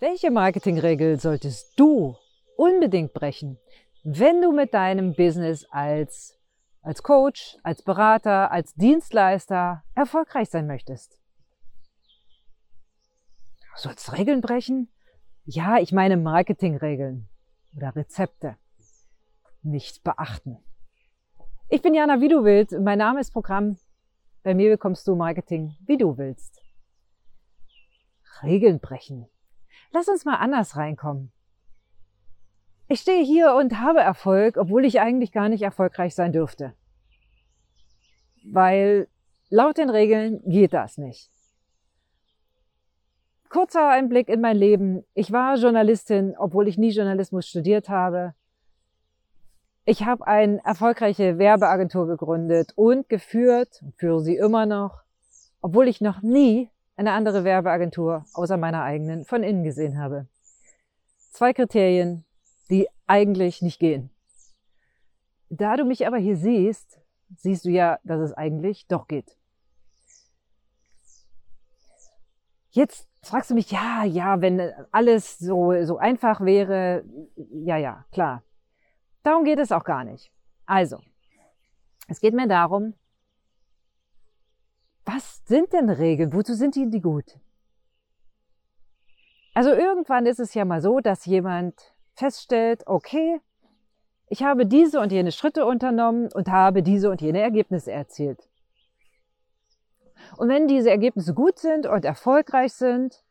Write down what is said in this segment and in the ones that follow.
Welche Marketingregel solltest du unbedingt brechen, wenn du mit deinem Business als, als Coach, als Berater, als Dienstleister erfolgreich sein möchtest? Du sollst Regeln brechen? Ja, ich meine Marketingregeln oder Rezepte. Nicht beachten. Ich bin Jana Wie du willst. Mein Name ist Programm. Bei mir bekommst du Marketing, wie du willst. Regeln brechen. Lass uns mal anders reinkommen. Ich stehe hier und habe Erfolg, obwohl ich eigentlich gar nicht erfolgreich sein dürfte. Weil laut den Regeln geht das nicht. Kurzer Einblick in mein Leben. Ich war Journalistin, obwohl ich nie Journalismus studiert habe. Ich habe eine erfolgreiche Werbeagentur gegründet und geführt führe sie immer noch, obwohl ich noch nie eine andere Werbeagentur außer meiner eigenen von innen gesehen habe. Zwei Kriterien, die eigentlich nicht gehen. Da du mich aber hier siehst, siehst du ja, dass es eigentlich doch geht. Jetzt fragst du mich, ja, ja, wenn alles so, so einfach wäre, ja, ja, klar. Darum geht es auch gar nicht. Also, es geht mir darum, was sind denn Regeln? Wozu sind die, die gut? Also irgendwann ist es ja mal so, dass jemand feststellt, okay, ich habe diese und jene Schritte unternommen und habe diese und jene Ergebnisse erzielt. Und wenn diese Ergebnisse gut sind und erfolgreich sind,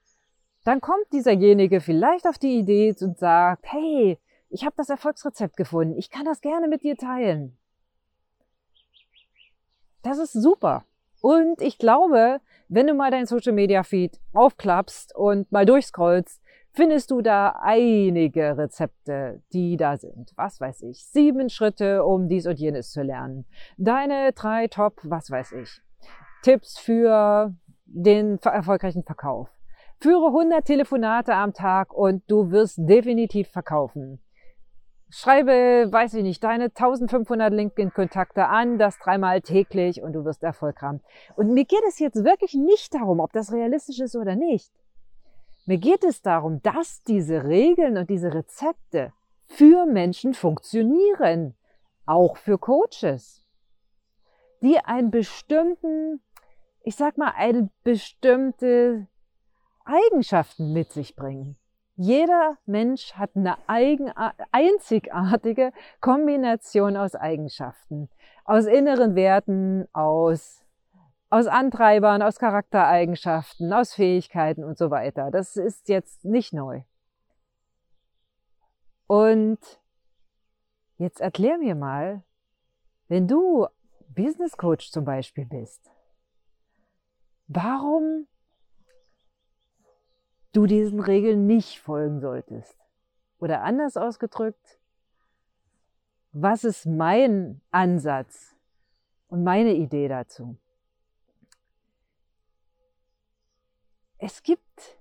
dann kommt dieserjenige vielleicht auf die Idee und sagt, hey, ich habe das Erfolgsrezept gefunden, ich kann das gerne mit dir teilen. Das ist super. Und ich glaube, wenn du mal dein Social Media Feed aufklappst und mal durchscrollst, findest du da einige Rezepte, die da sind. Was weiß ich. Sieben Schritte, um dies und jenes zu lernen. Deine drei Top, was weiß ich. Tipps für den erfolgreichen Verkauf. Führe 100 Telefonate am Tag und du wirst definitiv verkaufen. Schreibe, weiß ich nicht, deine 1500 LinkedIn-Kontakte an, das dreimal täglich und du wirst Erfolg haben. Und mir geht es jetzt wirklich nicht darum, ob das realistisch ist oder nicht. Mir geht es darum, dass diese Regeln und diese Rezepte für Menschen funktionieren. Auch für Coaches. Die einen bestimmten, ich sag mal, eine bestimmte Eigenschaften mit sich bringen. Jeder Mensch hat eine eigen, einzigartige Kombination aus Eigenschaften, aus inneren Werten, aus, aus Antreibern, aus Charaktereigenschaften, aus Fähigkeiten und so weiter. Das ist jetzt nicht neu. Und jetzt erklär mir mal, wenn du Business Coach zum Beispiel bist, warum du diesen Regeln nicht folgen solltest. Oder anders ausgedrückt, was ist mein Ansatz und meine Idee dazu? Es gibt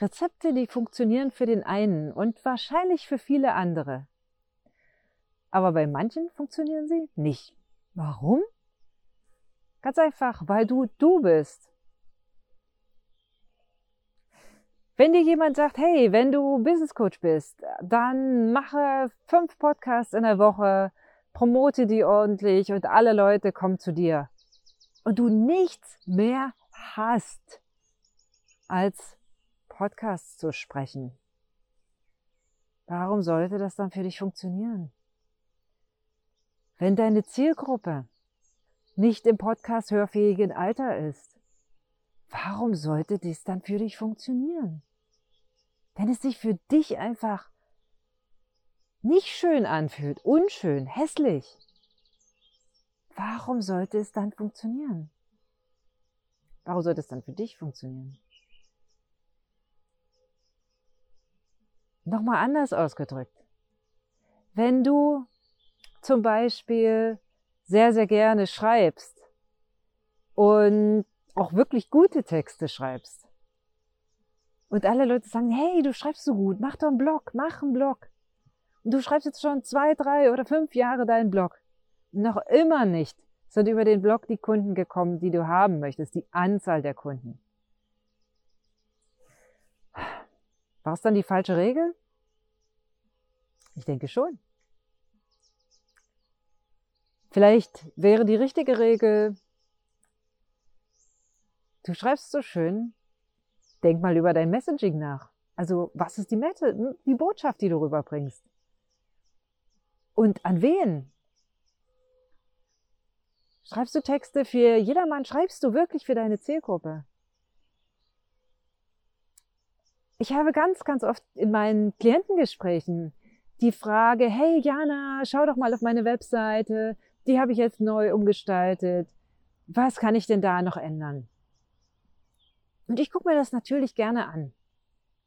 Rezepte, die funktionieren für den einen und wahrscheinlich für viele andere. Aber bei manchen funktionieren sie nicht. Warum? Ganz einfach, weil du du bist. Wenn dir jemand sagt, hey, wenn du Business Coach bist, dann mache fünf Podcasts in der Woche, promote die ordentlich und alle Leute kommen zu dir. Und du nichts mehr hast, als Podcasts zu sprechen. Warum sollte das dann für dich funktionieren? Wenn deine Zielgruppe nicht im Podcast hörfähigen Alter ist, warum sollte dies dann für dich funktionieren? Wenn es sich für dich einfach nicht schön anfühlt, unschön, hässlich, warum sollte es dann funktionieren? Warum sollte es dann für dich funktionieren? Nochmal anders ausgedrückt. Wenn du zum Beispiel sehr, sehr gerne schreibst und auch wirklich gute Texte schreibst, und alle Leute sagen, hey, du schreibst so gut, mach doch einen Blog, mach einen Blog. Und du schreibst jetzt schon zwei, drei oder fünf Jahre deinen Blog. noch immer nicht sind über den Blog die Kunden gekommen, die du haben möchtest, die Anzahl der Kunden. War es dann die falsche Regel? Ich denke schon. Vielleicht wäre die richtige Regel, du schreibst so schön, denk mal über dein Messaging nach. Also was ist die, Mette, die Botschaft, die du rüberbringst? Und an wen? Schreibst du Texte für jedermann? Schreibst du wirklich für deine Zielgruppe? Ich habe ganz, ganz oft in meinen Klientengesprächen die Frage, hey Jana, schau doch mal auf meine Webseite, die habe ich jetzt neu umgestaltet. Was kann ich denn da noch ändern? Und ich gucke mir das natürlich gerne an,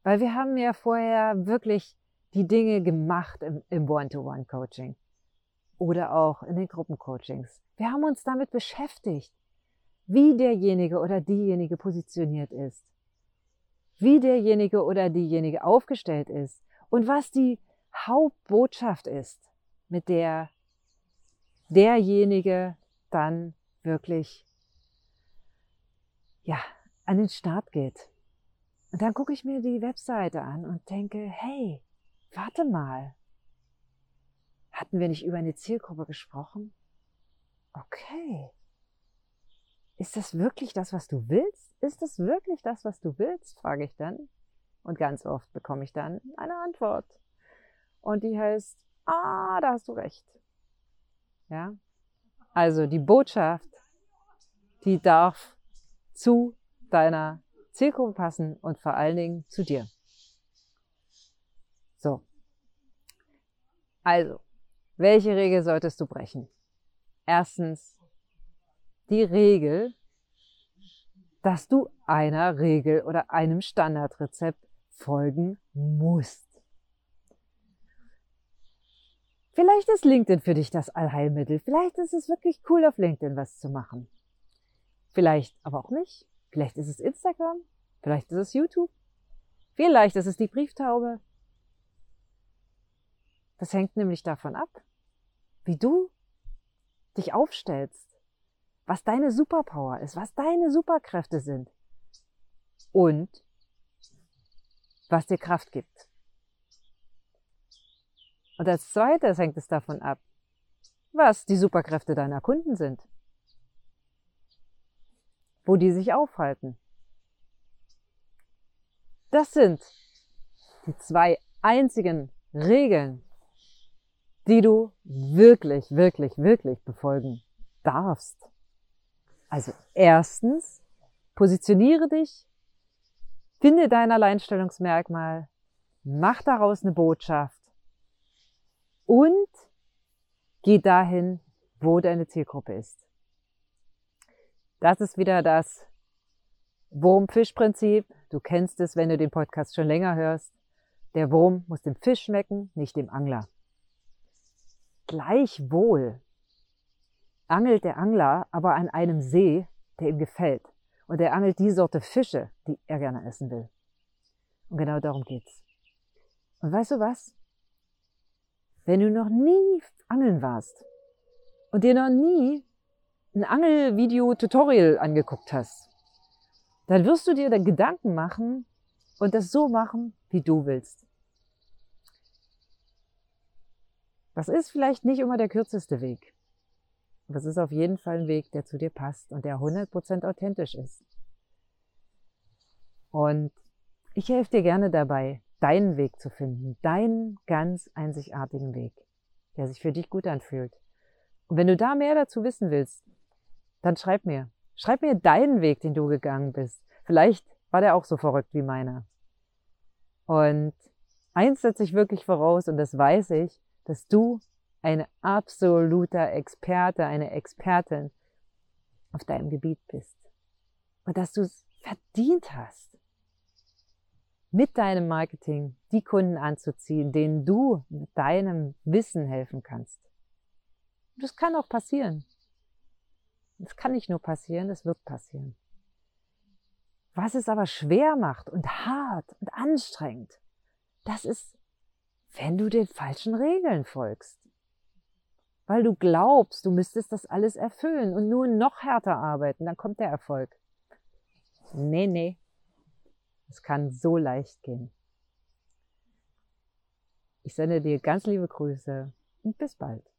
weil wir haben ja vorher wirklich die Dinge gemacht im, One-to-One-Coaching. Oder auch in den Gruppencoachings. Wir haben uns damit beschäftigt, wie derjenige oder diejenige positioniert ist, wie derjenige oder diejenige aufgestellt ist. Und was die Hauptbotschaft ist, mit der derjenige dann wirklich ja, an den Start geht. Und dann gucke ich mir die Webseite an und denke, hey, warte mal. Hatten wir nicht über eine Zielgruppe gesprochen? Okay. Ist das wirklich das, was du willst? Ist das wirklich das, was du willst? frage ich dann. Und ganz oft bekomme ich dann eine Antwort. Und die heißt, ah, da hast du recht. Ja? Also die Botschaft, die darf zu deiner Zielgruppe passen und vor allen Dingen zu dir. So. Also, welche Regel solltest du brechen? Erstens, die Regel, dass du einer Regel oder einem Standardrezept folgen musst. Vielleicht ist LinkedIn für dich das Allheilmittel. Vielleicht ist es wirklich cool, auf LinkedIn was zu machen. Vielleicht aber auch nicht. Vielleicht ist es Instagram. Vielleicht ist es YouTube. Vielleicht ist es die Brieftaube. Das hängt nämlich davon ab, wie du dich aufstellst, was deine Superpower ist, was deine Superkräfte sind und was dir Kraft gibt. Und als zweites hängt es davon ab, was die Superkräfte deiner Kunden sind, wo die sich aufhalten. Das sind die zwei einzigen Regeln, die du wirklich, wirklich, wirklich befolgen darfst. Also erstens, positioniere dich, finde dein Alleinstellungsmerkmal, mach daraus eine Botschaft und geh dahin, wo deine Zielgruppe ist. Das ist wieder das Wurm-Fisch-Prinzip. Du kennst es, wenn du den Podcast schon länger hörst. Der Wurm muss dem Fisch schmecken, nicht dem Angler. Gleichwohl angelt der Angler aber an einem See, der ihm gefällt. Und er angelt die Sorte Fische, die er gerne essen will. Und genau darum geht's. Und weißt du was? wenn du noch nie angeln warst und dir noch nie ein Angelvideo-Tutorial angeguckt hast, dann wirst du dir da Gedanken machen und das so machen, wie du willst. Das ist vielleicht nicht immer der kürzeste Weg. Aber es ist auf jeden Fall ein Weg, der zu dir passt und der 100% authentisch ist. Und ich helfe dir gerne dabei, deinen Weg zu finden, deinen ganz einzigartigen Weg, der sich für dich gut anfühlt. Und wenn du da mehr dazu wissen willst, dann schreib mir. Schreib mir deinen Weg, den du gegangen bist. Vielleicht war der auch so verrückt wie meiner. Und eins setze ich wirklich voraus, und das weiß ich, dass du ein absoluter Experte, eine Expertin auf deinem Gebiet bist. Und dass du es verdient hast, mit deinem Marketing die Kunden anzuziehen, denen du mit deinem Wissen helfen kannst. Das kann auch passieren. Das kann nicht nur passieren, das wird passieren. Was es aber schwer macht und hart und anstrengend, das ist, wenn du den falschen Regeln folgst. Weil du glaubst, du müsstest das alles erfüllen und nur noch härter arbeiten, dann kommt der Erfolg. Nee, nee, es kann so leicht gehen. Ich sende dir ganz liebe Grüße und bis bald.